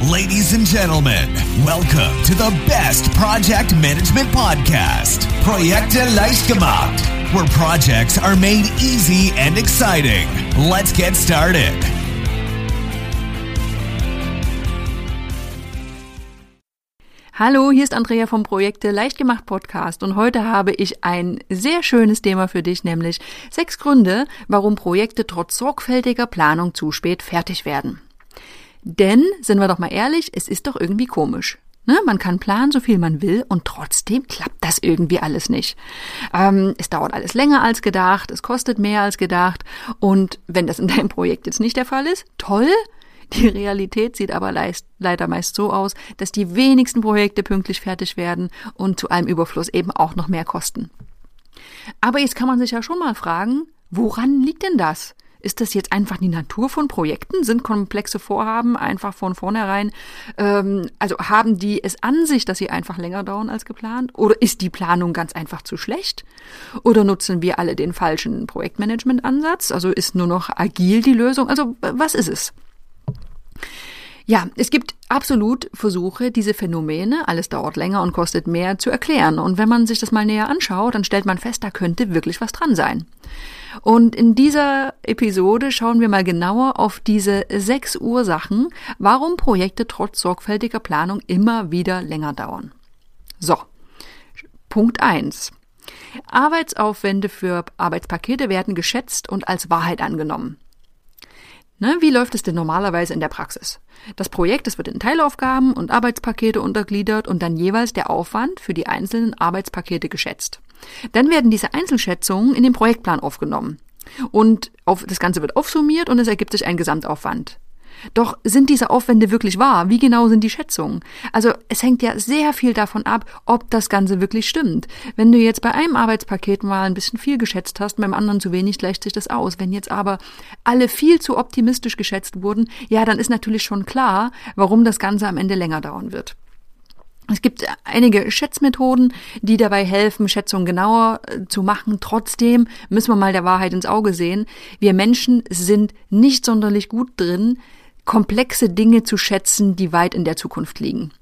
Ladies and gentlemen, welcome to the best project management podcast, Projekte leicht gemacht, where projects are made easy and exciting. Let's get started. Hallo, hier ist Andrea vom Projekte Leichtgemacht Podcast und heute habe ich ein sehr schönes Thema für dich, nämlich sechs Gründe, warum Projekte trotz sorgfältiger Planung zu spät fertig werden. Denn, sind wir doch mal ehrlich, es ist doch irgendwie komisch. Ne? Man kann planen, so viel man will, und trotzdem klappt das irgendwie alles nicht. Ähm, es dauert alles länger als gedacht, es kostet mehr als gedacht, und wenn das in deinem Projekt jetzt nicht der Fall ist, toll, die Realität sieht aber leider meist so aus, dass die wenigsten Projekte pünktlich fertig werden und zu einem Überfluss eben auch noch mehr kosten. Aber jetzt kann man sich ja schon mal fragen, woran liegt denn das? Ist das jetzt einfach die Natur von Projekten? Sind komplexe Vorhaben einfach von vornherein, ähm, also haben die es an sich, dass sie einfach länger dauern als geplant? Oder ist die Planung ganz einfach zu schlecht? Oder nutzen wir alle den falschen Projektmanagement-Ansatz? Also ist nur noch agil die Lösung? Also was ist es? Ja, es gibt absolut Versuche, diese Phänomene, alles dauert länger und kostet mehr, zu erklären. Und wenn man sich das mal näher anschaut, dann stellt man fest, da könnte wirklich was dran sein. Und in dieser Episode schauen wir mal genauer auf diese sechs Ursachen, warum Projekte trotz sorgfältiger Planung immer wieder länger dauern. So, Punkt eins: Arbeitsaufwände für Arbeitspakete werden geschätzt und als Wahrheit angenommen. Ne, wie läuft es denn normalerweise in der Praxis? Das Projekt, das wird in Teilaufgaben und Arbeitspakete untergliedert und dann jeweils der Aufwand für die einzelnen Arbeitspakete geschätzt. Dann werden diese Einzelschätzungen in den Projektplan aufgenommen. Und auf, das Ganze wird aufsummiert und es ergibt sich ein Gesamtaufwand. Doch sind diese Aufwände wirklich wahr? Wie genau sind die Schätzungen? Also es hängt ja sehr viel davon ab, ob das Ganze wirklich stimmt. Wenn du jetzt bei einem Arbeitspaket mal ein bisschen viel geschätzt hast, beim anderen zu wenig, gleicht sich das aus. Wenn jetzt aber alle viel zu optimistisch geschätzt wurden, ja, dann ist natürlich schon klar, warum das Ganze am Ende länger dauern wird. Es gibt einige Schätzmethoden, die dabei helfen, Schätzungen genauer äh, zu machen. Trotzdem müssen wir mal der Wahrheit ins Auge sehen. Wir Menschen sind nicht sonderlich gut drin, komplexe Dinge zu schätzen, die weit in der Zukunft liegen.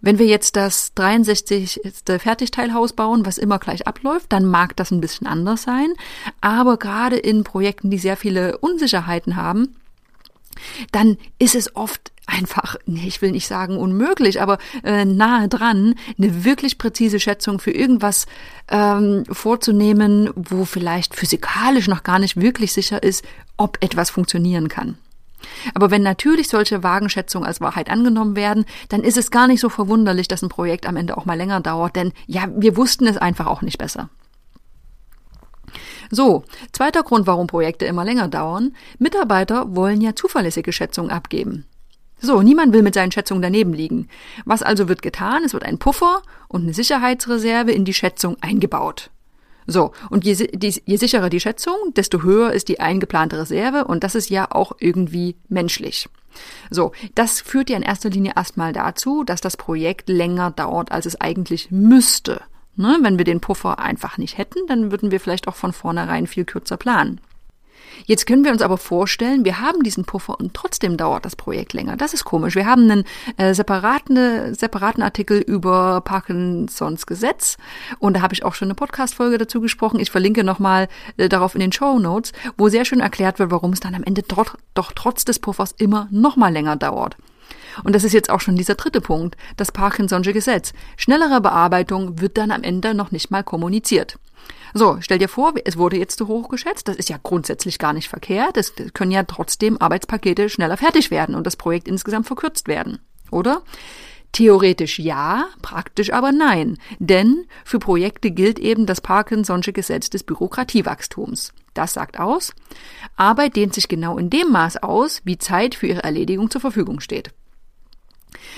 Wenn wir jetzt das 63. Fertigteilhaus bauen, was immer gleich abläuft, dann mag das ein bisschen anders sein. Aber gerade in Projekten, die sehr viele Unsicherheiten haben, dann ist es oft einfach, ich will nicht sagen unmöglich, aber äh, nahe dran, eine wirklich präzise Schätzung für irgendwas ähm, vorzunehmen, wo vielleicht physikalisch noch gar nicht wirklich sicher ist, ob etwas funktionieren kann. Aber wenn natürlich solche Wagenschätzungen als Wahrheit angenommen werden, dann ist es gar nicht so verwunderlich, dass ein Projekt am Ende auch mal länger dauert, denn ja, wir wussten es einfach auch nicht besser. So, zweiter Grund, warum Projekte immer länger dauern. Mitarbeiter wollen ja zuverlässige Schätzungen abgeben. So, niemand will mit seinen Schätzungen daneben liegen. Was also wird getan? Es wird ein Puffer und eine Sicherheitsreserve in die Schätzung eingebaut. So, und je, die, je sicherer die Schätzung, desto höher ist die eingeplante Reserve und das ist ja auch irgendwie menschlich. So, das führt ja in erster Linie erstmal dazu, dass das Projekt länger dauert, als es eigentlich müsste. Ne? Wenn wir den Puffer einfach nicht hätten, dann würden wir vielleicht auch von vornherein viel kürzer planen. Jetzt können wir uns aber vorstellen, wir haben diesen Puffer und trotzdem dauert das Projekt länger. Das ist komisch. Wir haben einen äh, separaten, separaten Artikel über Parkinsons Gesetz und da habe ich auch schon eine Podcast-Folge dazu gesprochen. Ich verlinke nochmal äh, darauf in den Show Notes, wo sehr schön erklärt wird, warum es dann am Ende doch, doch trotz des Puffers immer noch mal länger dauert. Und das ist jetzt auch schon dieser dritte Punkt, das Parkinson'sche Gesetz. Schnellere Bearbeitung wird dann am Ende noch nicht mal kommuniziert. So, stell dir vor, es wurde jetzt zu hoch geschätzt. Das ist ja grundsätzlich gar nicht verkehrt. Es können ja trotzdem Arbeitspakete schneller fertig werden und das Projekt insgesamt verkürzt werden. Oder? Theoretisch ja, praktisch aber nein. Denn für Projekte gilt eben das Parkinson'sche Gesetz des Bürokratiewachstums. Das sagt aus, Arbeit dehnt sich genau in dem Maß aus, wie Zeit für ihre Erledigung zur Verfügung steht.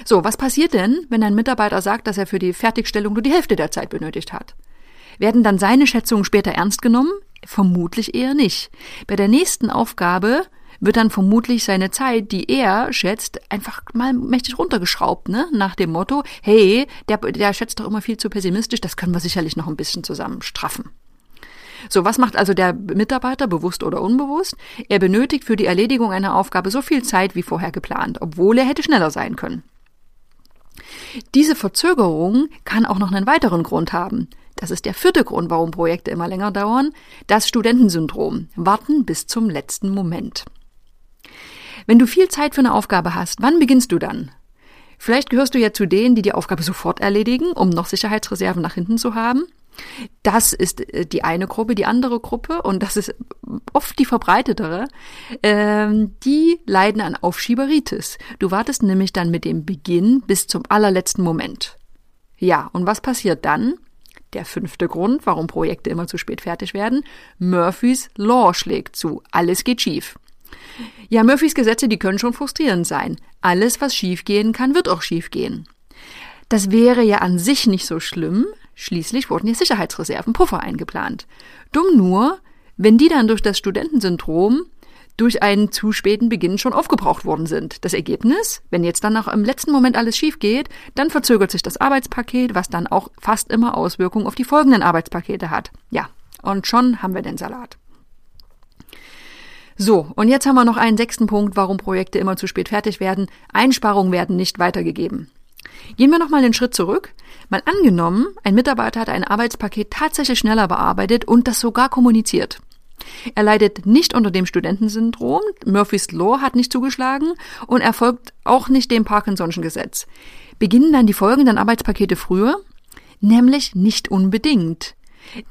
So, was passiert denn, wenn ein Mitarbeiter sagt, dass er für die Fertigstellung nur die Hälfte der Zeit benötigt hat? Werden dann seine Schätzungen später ernst genommen? Vermutlich eher nicht. Bei der nächsten Aufgabe wird dann vermutlich seine Zeit, die er schätzt, einfach mal mächtig runtergeschraubt, ne? Nach dem Motto, hey, der, der schätzt doch immer viel zu pessimistisch, das können wir sicherlich noch ein bisschen zusammen straffen. So, was macht also der Mitarbeiter, bewusst oder unbewusst? Er benötigt für die Erledigung einer Aufgabe so viel Zeit wie vorher geplant, obwohl er hätte schneller sein können. Diese Verzögerung kann auch noch einen weiteren Grund haben. Das ist der vierte Grund, warum Projekte immer länger dauern. Das Studentensyndrom. Warten bis zum letzten Moment. Wenn du viel Zeit für eine Aufgabe hast, wann beginnst du dann? Vielleicht gehörst du ja zu denen, die die Aufgabe sofort erledigen, um noch Sicherheitsreserven nach hinten zu haben. Das ist äh, die eine Gruppe, die andere Gruppe, und das ist oft die verbreitetere, ähm, die leiden an Aufschieberitis. Du wartest nämlich dann mit dem Beginn bis zum allerletzten Moment. Ja, und was passiert dann? Der fünfte Grund, warum Projekte immer zu spät fertig werden, Murphys Law schlägt zu. Alles geht schief. Ja, Murphys Gesetze, die können schon frustrierend sein. Alles, was schiefgehen kann, wird auch schiefgehen. Das wäre ja an sich nicht so schlimm, Schließlich wurden hier Sicherheitsreserven, Puffer eingeplant. Dumm nur, wenn die dann durch das Studentensyndrom durch einen zu späten Beginn schon aufgebraucht worden sind. Das Ergebnis, wenn jetzt dann noch im letzten Moment alles schief geht, dann verzögert sich das Arbeitspaket, was dann auch fast immer Auswirkungen auf die folgenden Arbeitspakete hat. Ja, und schon haben wir den Salat. So, und jetzt haben wir noch einen sechsten Punkt, warum Projekte immer zu spät fertig werden. Einsparungen werden nicht weitergegeben. Gehen wir nochmal einen Schritt zurück. Mal angenommen, ein Mitarbeiter hat ein Arbeitspaket tatsächlich schneller bearbeitet und das sogar kommuniziert. Er leidet nicht unter dem Studentensyndrom, Murphy's Law hat nicht zugeschlagen und er folgt auch nicht dem Parkinson'schen Gesetz. Beginnen dann die folgenden Arbeitspakete früher? Nämlich nicht unbedingt.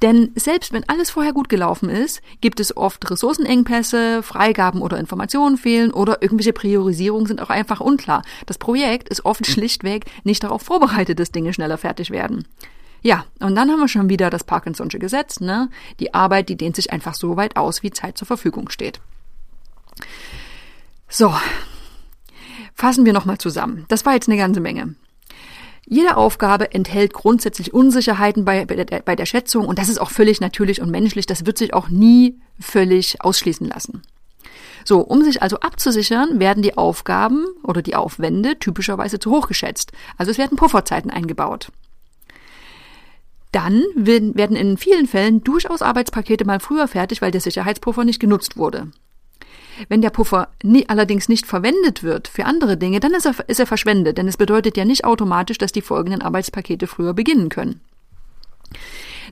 Denn selbst wenn alles vorher gut gelaufen ist, gibt es oft Ressourcenengpässe, Freigaben oder Informationen fehlen oder irgendwelche Priorisierungen sind auch einfach unklar. Das Projekt ist oft schlichtweg nicht darauf vorbereitet, dass Dinge schneller fertig werden. Ja, und dann haben wir schon wieder das Parkinson'sche Gesetz, ne? Die Arbeit, die dehnt sich einfach so weit aus, wie Zeit zur Verfügung steht. So. Fassen wir nochmal zusammen. Das war jetzt eine ganze Menge. Jede Aufgabe enthält grundsätzlich Unsicherheiten bei, bei, der, Schätzung und das ist auch völlig natürlich und menschlich. Das wird sich auch nie völlig ausschließen lassen. So, um sich also abzusichern, werden die Aufgaben oder die Aufwände typischerweise zu hoch geschätzt. Also es werden Pufferzeiten eingebaut. Dann werden in vielen Fällen durchaus Arbeitspakete mal früher fertig, weil der Sicherheitspuffer nicht genutzt wurde. Wenn der Puffer nie, allerdings nicht verwendet wird für andere Dinge, dann ist er, ist er verschwendet, denn es bedeutet ja nicht automatisch, dass die folgenden Arbeitspakete früher beginnen können.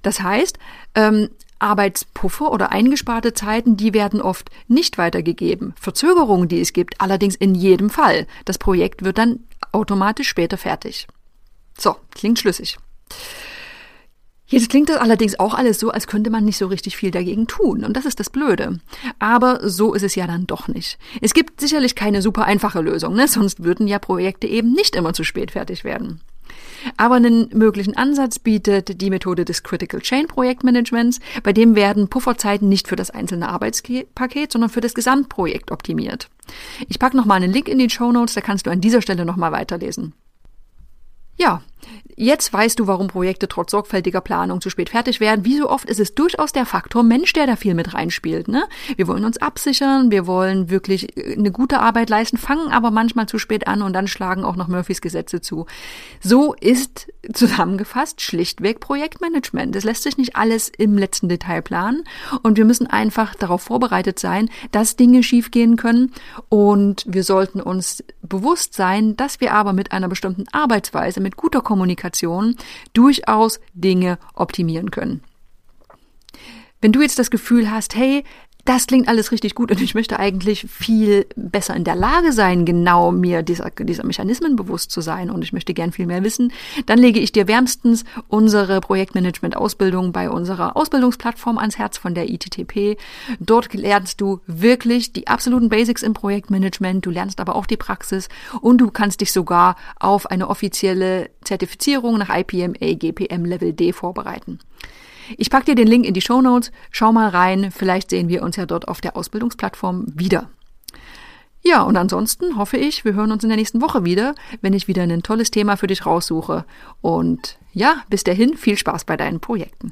Das heißt, ähm, Arbeitspuffer oder eingesparte Zeiten, die werden oft nicht weitergegeben. Verzögerungen, die es gibt, allerdings in jedem Fall. Das Projekt wird dann automatisch später fertig. So, klingt schlüssig. Jetzt klingt das allerdings auch alles so, als könnte man nicht so richtig viel dagegen tun. Und das ist das Blöde. Aber so ist es ja dann doch nicht. Es gibt sicherlich keine super einfache Lösung, ne? sonst würden ja Projekte eben nicht immer zu spät fertig werden. Aber einen möglichen Ansatz bietet die Methode des Critical Chain Projektmanagements, bei dem werden Pufferzeiten nicht für das einzelne Arbeitspaket, sondern für das Gesamtprojekt optimiert. Ich packe nochmal einen Link in die Show Notes, da kannst du an dieser Stelle nochmal weiterlesen. Ja, Jetzt weißt du, warum Projekte trotz sorgfältiger Planung zu spät fertig werden. Wie so oft ist es durchaus der Faktor Mensch, der da viel mit reinspielt. Ne? Wir wollen uns absichern, wir wollen wirklich äh, eine gute Arbeit leisten, fangen aber manchmal zu spät an und dann schlagen auch noch Murphys Gesetze zu. So ist zusammengefasst schlichtweg Projektmanagement. Es lässt sich nicht alles im letzten Detail planen und wir müssen einfach darauf vorbereitet sein, dass Dinge schiefgehen können und wir sollten uns bewusst sein, dass wir aber mit einer bestimmten Arbeitsweise, mit guter Kommunikation durchaus Dinge optimieren können. Wenn du jetzt das Gefühl hast, hey, das klingt alles richtig gut und ich möchte eigentlich viel besser in der Lage sein, genau mir dieser, dieser Mechanismen bewusst zu sein und ich möchte gern viel mehr wissen, dann lege ich dir wärmstens unsere Projektmanagement-Ausbildung bei unserer Ausbildungsplattform ans Herz von der ITTP. Dort lernst du wirklich die absoluten Basics im Projektmanagement, du lernst aber auch die Praxis und du kannst dich sogar auf eine offizielle Zertifizierung nach IPMA GPM Level D vorbereiten. Ich packe dir den Link in die Show Notes. Schau mal rein. Vielleicht sehen wir uns ja dort auf der Ausbildungsplattform wieder. Ja, und ansonsten hoffe ich, wir hören uns in der nächsten Woche wieder, wenn ich wieder ein tolles Thema für dich raussuche. Und ja, bis dahin viel Spaß bei deinen Projekten.